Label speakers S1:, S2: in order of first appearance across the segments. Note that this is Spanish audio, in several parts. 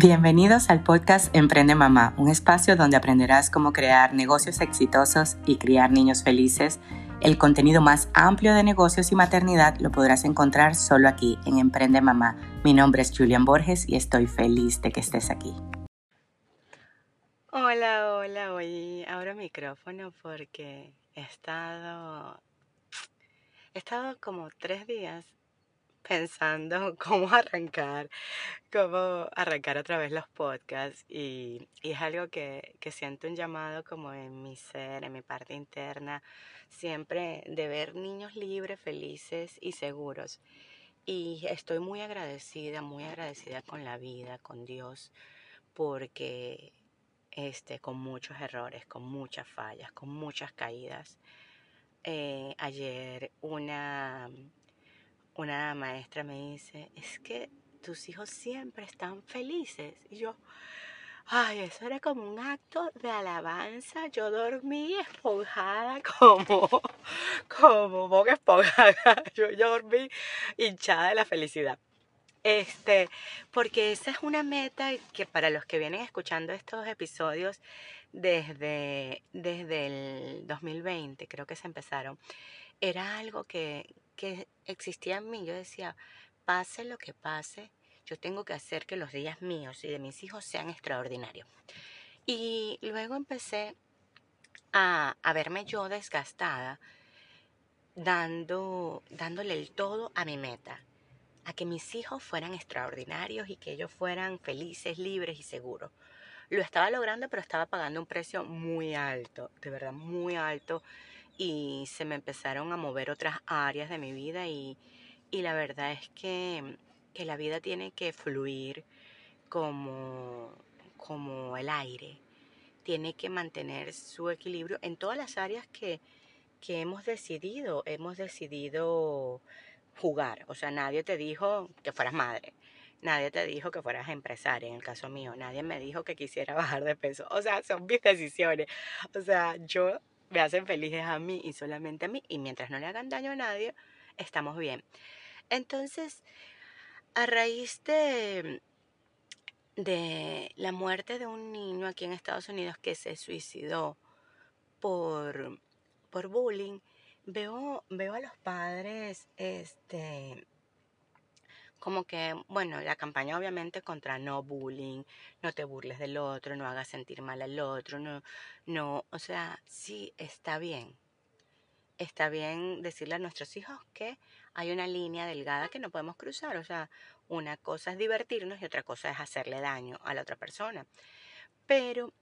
S1: Bienvenidos al podcast Emprende Mamá, un espacio donde aprenderás cómo crear negocios exitosos y criar niños felices. El contenido más amplio de negocios y maternidad lo podrás encontrar solo aquí en Emprende Mamá. Mi nombre es Julian Borges y estoy feliz de que estés aquí. Hola, hola, hoy abro micrófono porque he estado, he estado como tres días pensando cómo arrancar, cómo arrancar otra vez los podcasts y, es algo que, que, siento un llamado como en mi ser, en mi parte interna, siempre de ver niños libres, felices y seguros. Y estoy muy agradecida, muy agradecida con la vida, con Dios, porque este, con muchos errores, con muchas fallas, con muchas caídas. Eh, ayer una una maestra me dice, es que tus hijos siempre están felices. Y yo, ay, eso era como un acto de alabanza. Yo dormí esponjada como, como boca esponjada. Yo, yo dormí hinchada de la felicidad. Este, porque esa es una meta que para los que vienen escuchando estos episodios desde, desde el 2020, creo que se empezaron, era algo que, que existía en mí. Yo decía, pase lo que pase, yo tengo que hacer que los días míos y de mis hijos sean extraordinarios. Y luego empecé a, a verme yo desgastada, dando, dándole el todo a mi meta, a que mis hijos fueran extraordinarios y que ellos fueran felices, libres y seguros. Lo estaba logrando, pero estaba pagando un precio muy alto, de verdad muy alto y se me empezaron a mover otras áreas de mi vida y, la verdad es que, la vida tiene que fluir como, como el aire, tiene que mantener su equilibrio en todas las áreas que, que hemos decidido, hemos decidido jugar, o sea, nadie te dijo que fueras madre. Nadie te dijo que fueras empresaria, en el caso mío. Nadie me dijo que quisiera bajar de peso. O sea, son mis decisiones. O sea, yo me hacen felices a mí y solamente a mí, y mientras no le hagan daño a nadie, estamos bien. Entonces, a raíz de, de la muerte de un niño aquí en Estados Unidos que se suicidó por, por bullying, veo, veo a los padres este, como que, bueno, la campaña obviamente contra no bullying, no te burles del otro, no hagas sentir mal al otro, no, no, o sea, sí está bien. Está bien decirle a nuestros hijos que hay una línea delgada que no podemos cruzar, o sea, una cosa es divertirnos y otra cosa es hacerle daño a la otra persona. Pero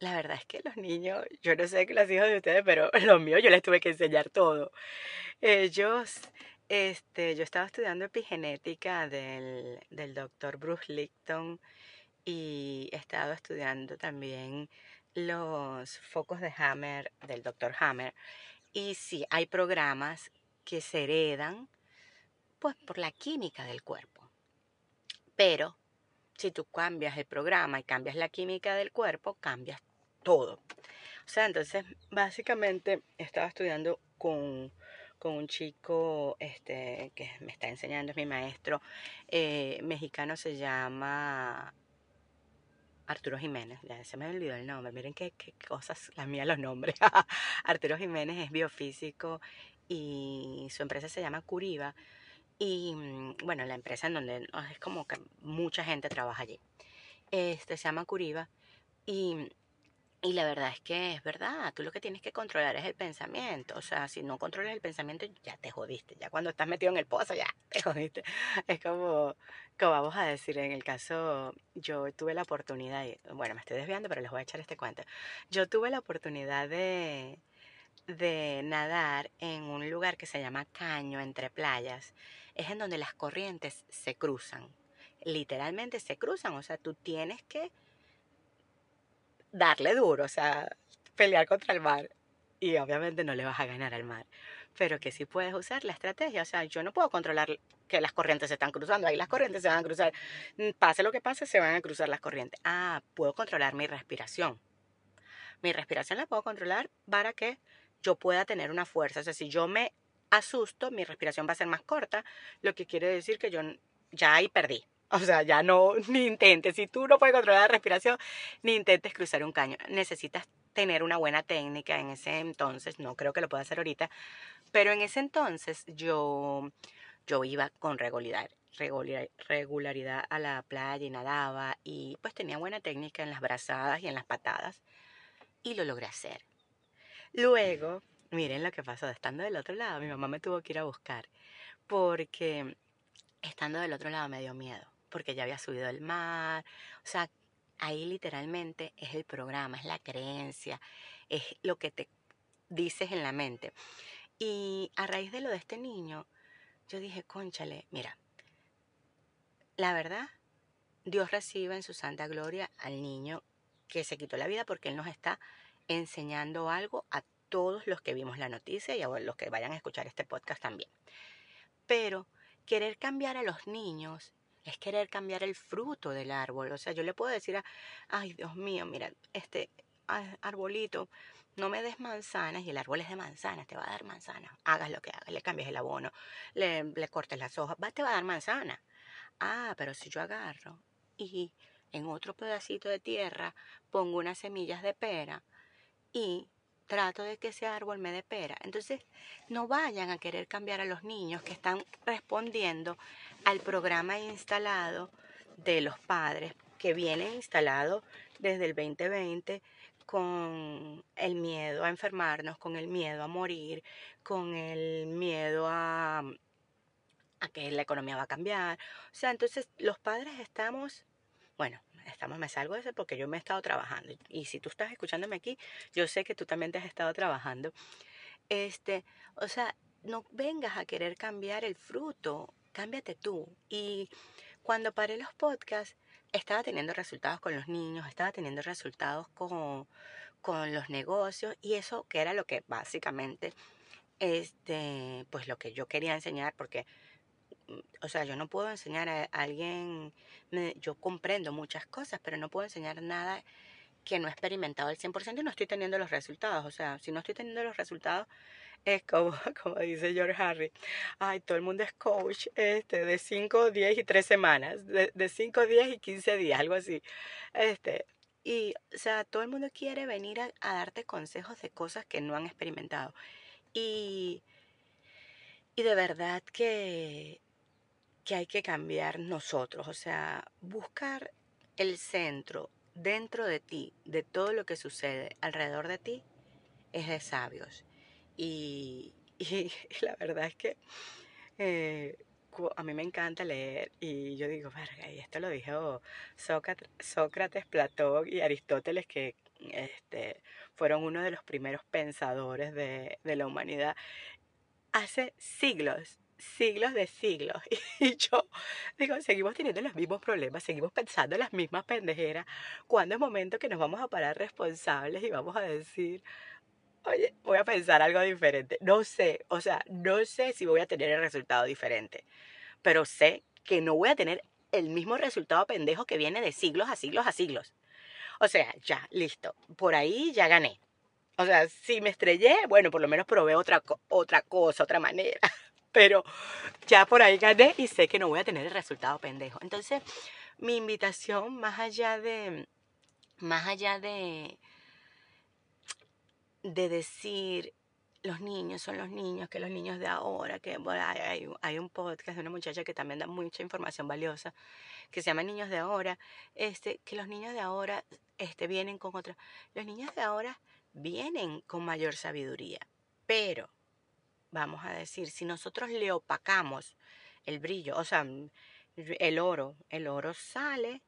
S1: la verdad es que los niños, yo no sé qué los hijos de ustedes, pero los míos yo les tuve que enseñar todo. Ellos este, yo estaba estudiando epigenética del, del doctor Bruce Licton y he estado estudiando también los focos de Hammer del doctor Hammer. Y sí, hay programas que se heredan pues por la química del cuerpo. Pero si tú cambias el programa y cambias la química del cuerpo, cambias todo. O sea, entonces básicamente estaba estudiando con con un chico este, que me está enseñando, es mi maestro eh, mexicano, se llama Arturo Jiménez, ya se me olvidó el nombre, miren qué, qué cosas, las mías los nombres. Arturo Jiménez es biofísico y su empresa se llama Curiva. Y mm, bueno, la empresa en donde es como que mucha gente trabaja allí. Este se llama Curiva y y la verdad es que es verdad, tú lo que tienes que controlar es el pensamiento. O sea, si no controlas el pensamiento, ya te jodiste. Ya cuando estás metido en el pozo, ya te jodiste. Es como, como vamos a decir, en el caso, yo tuve la oportunidad, bueno, me estoy desviando, pero les voy a echar este cuento. Yo tuve la oportunidad de, de nadar en un lugar que se llama Caño, entre playas. Es en donde las corrientes se cruzan. Literalmente se cruzan. O sea, tú tienes que darle duro, o sea, pelear contra el mar. Y obviamente no le vas a ganar al mar. Pero que sí puedes usar la estrategia. O sea, yo no puedo controlar que las corrientes se están cruzando. Ahí las corrientes se van a cruzar. Mm, pase lo que pase, se van a cruzar las corrientes. Ah, puedo controlar mi respiración. Mi respiración la puedo controlar para que yo pueda tener una fuerza. O sea, si yo me asusto, mi respiración va a ser más corta, lo que quiere decir que yo ya ahí perdí. O sea, ya no, ni intentes. Si tú no puedes controlar la respiración, ni intentes cruzar un caño. Necesitas tener una buena técnica en ese entonces. No creo que lo pueda hacer ahorita. Pero en ese entonces yo, yo iba con regularidad, regularidad a la playa y nadaba. Y pues tenía buena técnica en las brazadas y en las patadas. Y lo logré hacer. Luego, miren lo que pasó. Estando del otro lado, mi mamá me tuvo que ir a buscar. Porque estando del otro lado me dio miedo porque ya había subido el mar. O sea, ahí literalmente es el programa, es la creencia, es lo que te dices en la mente. Y a raíz de lo de este niño, yo dije, conchale, mira, la verdad, Dios recibe en su santa gloria al niño que se quitó la vida porque Él nos está enseñando algo a todos los que vimos la noticia y a los que vayan a escuchar este podcast también. Pero querer cambiar a los niños es querer cambiar el fruto del árbol. O sea, yo le puedo decir a, ay Dios mío, mira, este arbolito, no me des manzanas y el árbol es de manzanas, te va a dar manzanas. Hagas lo que hagas, le cambies el abono, le, le cortes las hojas, va, te va a dar manzana. Ah, pero si yo agarro y en otro pedacito de tierra pongo unas semillas de pera y trato de que ese árbol me dé pera. Entonces, no vayan a querer cambiar a los niños que están respondiendo al programa instalado de los padres, que viene instalado desde el 2020 con el miedo a enfermarnos, con el miedo a morir, con el miedo a, a que la economía va a cambiar. O sea, entonces los padres estamos, bueno, estamos, me salgo de eso porque yo me he estado trabajando. Y si tú estás escuchándome aquí, yo sé que tú también te has estado trabajando. Este, o sea, no vengas a querer cambiar el fruto, cámbiate tú. Y cuando paré los podcasts, estaba teniendo resultados con los niños, estaba teniendo resultados con, con los negocios y eso que era lo que básicamente, este, pues lo que yo quería enseñar porque o sea, yo no puedo enseñar a alguien, yo comprendo muchas cosas, pero no puedo enseñar nada que no he experimentado al 100% y no estoy teniendo los resultados. O sea, si no estoy teniendo los resultados, es como, como dice George Harry, ay, todo el mundo es coach este, de 5, 10 y 3 semanas, de 5, 10 y 15 días, algo así. Este, y, o sea, todo el mundo quiere venir a, a darte consejos de cosas que no han experimentado. Y, y de verdad que que hay que cambiar nosotros, o sea, buscar el centro dentro de ti, de todo lo que sucede alrededor de ti, es de sabios. Y, la verdad es que eh, a mí me encanta leer y yo digo, verga, y esto lo dijo Sócrates, Sócrates, Platón y Aristóteles, que este, fueron uno de los primeros pensadores de, de la humanidad hace siglos siglos de siglos. Y yo digo, seguimos teniendo los mismos problemas, seguimos pensando las mismas pendejeras. cuando es momento que nos vamos a parar responsables y vamos a decir, oye, voy a pensar algo diferente? No sé, o sea, no sé si voy a tener el resultado diferente, pero sé que no voy a tener el mismo resultado pendejo que viene de siglos a siglos a siglos. O sea, ya, listo. Por ahí ya gané. O sea, si me estrellé, bueno, por lo menos probé otra, otra cosa, otra manera pero ya por ahí gané y sé que no voy a tener el resultado pendejo. Entonces, mi invitación, más allá de, más allá de, de decir, los niños son los niños, que los niños de ahora, que hay, hay, un podcast de una muchacha que también da mucha información valiosa, que se llama Niños de Ahora, este, que los niños de ahora este, vienen con otra. Los niños de ahora vienen con mayor sabiduría, pero vamos a decir, si nosotros le opacamos el brillo, o sea, el oro, el oro sale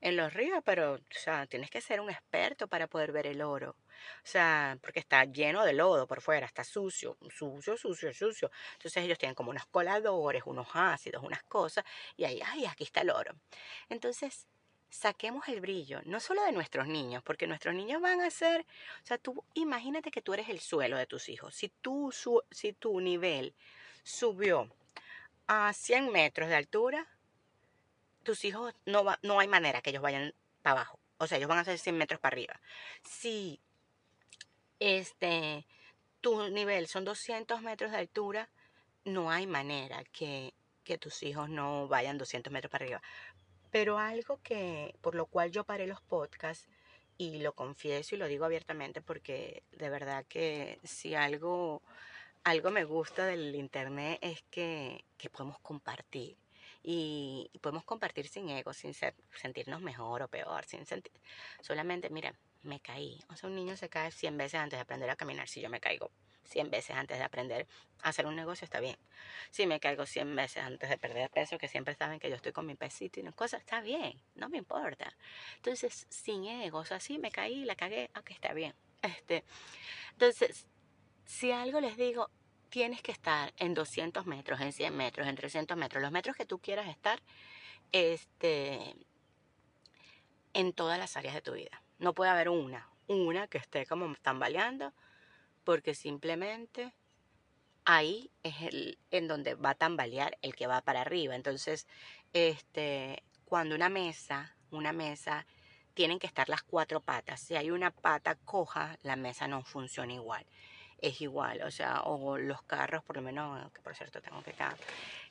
S1: en los ríos, pero, o sea, tienes que ser un experto para poder ver el oro. O sea, porque está lleno de lodo por fuera, está sucio, sucio, sucio, sucio. Entonces ellos tienen como unos coladores, unos ácidos, unas cosas, y ahí, ay, aquí está el oro. Entonces, saquemos el brillo, no solo de nuestros niños, porque nuestros niños van a ser, o sea, tú imagínate que tú eres el suelo de tus hijos. Si, tú, si tu nivel subió a 100 metros de altura, tus hijos no, va, no hay manera que ellos vayan para abajo. O sea, ellos van a ser 100 metros para arriba. Si este, tu nivel son 200 metros de altura, no hay manera que que tus hijos no vayan 200 metros para arriba. Pero algo que, por lo cual yo paré los podcasts, y lo confieso y lo digo abiertamente porque de verdad que si algo, algo me gusta del internet es que, que podemos compartir. Y, podemos compartir sin ego, sin sentirnos mejor o peor, sin sentir, solamente, mira, me caí. O sea, un niño se cae 100 veces antes de aprender a caminar. Si yo me caigo 100 veces antes de aprender a hacer un negocio, está bien. Si me caigo 100 veces antes de perder peso, que siempre saben que yo estoy con mi pesito y una cosa, está bien, no me importa. Entonces, sin ego, o sea, sí, me caí, la cagué, aunque está bien. Este, entonces, si algo les digo, tienes que estar en 200 metros, en 100 metros, en 300 metros, los metros que tú quieras estar, este, en todas las áreas de tu vida. No puede haber una, una que esté como tambaleando porque simplemente ahí es el en donde va a tambalear el que va para arriba. Entonces, este, cuando una mesa, una mesa tienen que estar las cuatro patas. Si hay una pata coja, la mesa no funciona igual. Es igual, o sea, o los carros, por lo menos, que por cierto tengo que,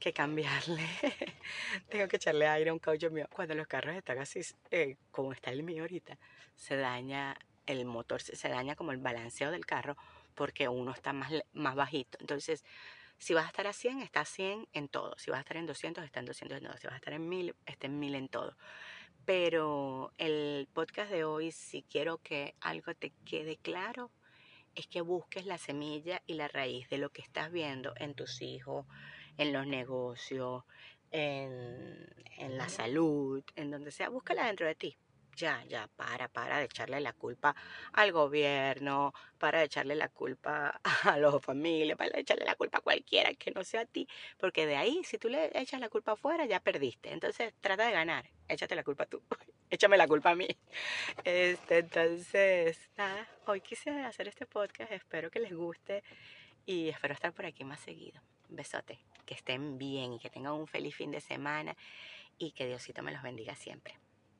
S1: que cambiarle, tengo que echarle aire a un caucho mío. Cuando los carros están así, eh, como está el mío ahorita, se daña el motor, se daña como el balanceo del carro porque uno está más, más bajito. Entonces, si vas a estar a 100, está a 100 en todo. Si vas a estar en 200, está en 200 en todo. Si vas a estar en 1000, está en 1000 en todo. Pero el podcast de hoy, si quiero que algo te quede claro, es que busques la semilla y la raíz de lo que estás viendo en tus hijos, en los negocios, en, en la salud, en donde sea. Búscala dentro de ti ya, ya, para, para de echarle la culpa al gobierno, para de echarle la culpa a los familias, para de echarle la culpa a cualquiera que no sea a ti, porque de ahí, si tú le echas la culpa afuera, ya perdiste. Entonces, trata de ganar, échate la culpa tú, échame la culpa a mí. Este, entonces, nada, hoy quise hacer este podcast, espero que les guste y espero estar por aquí más seguido. besote, que estén bien y que tengan un feliz fin de semana y que Diosito me los bendiga siempre.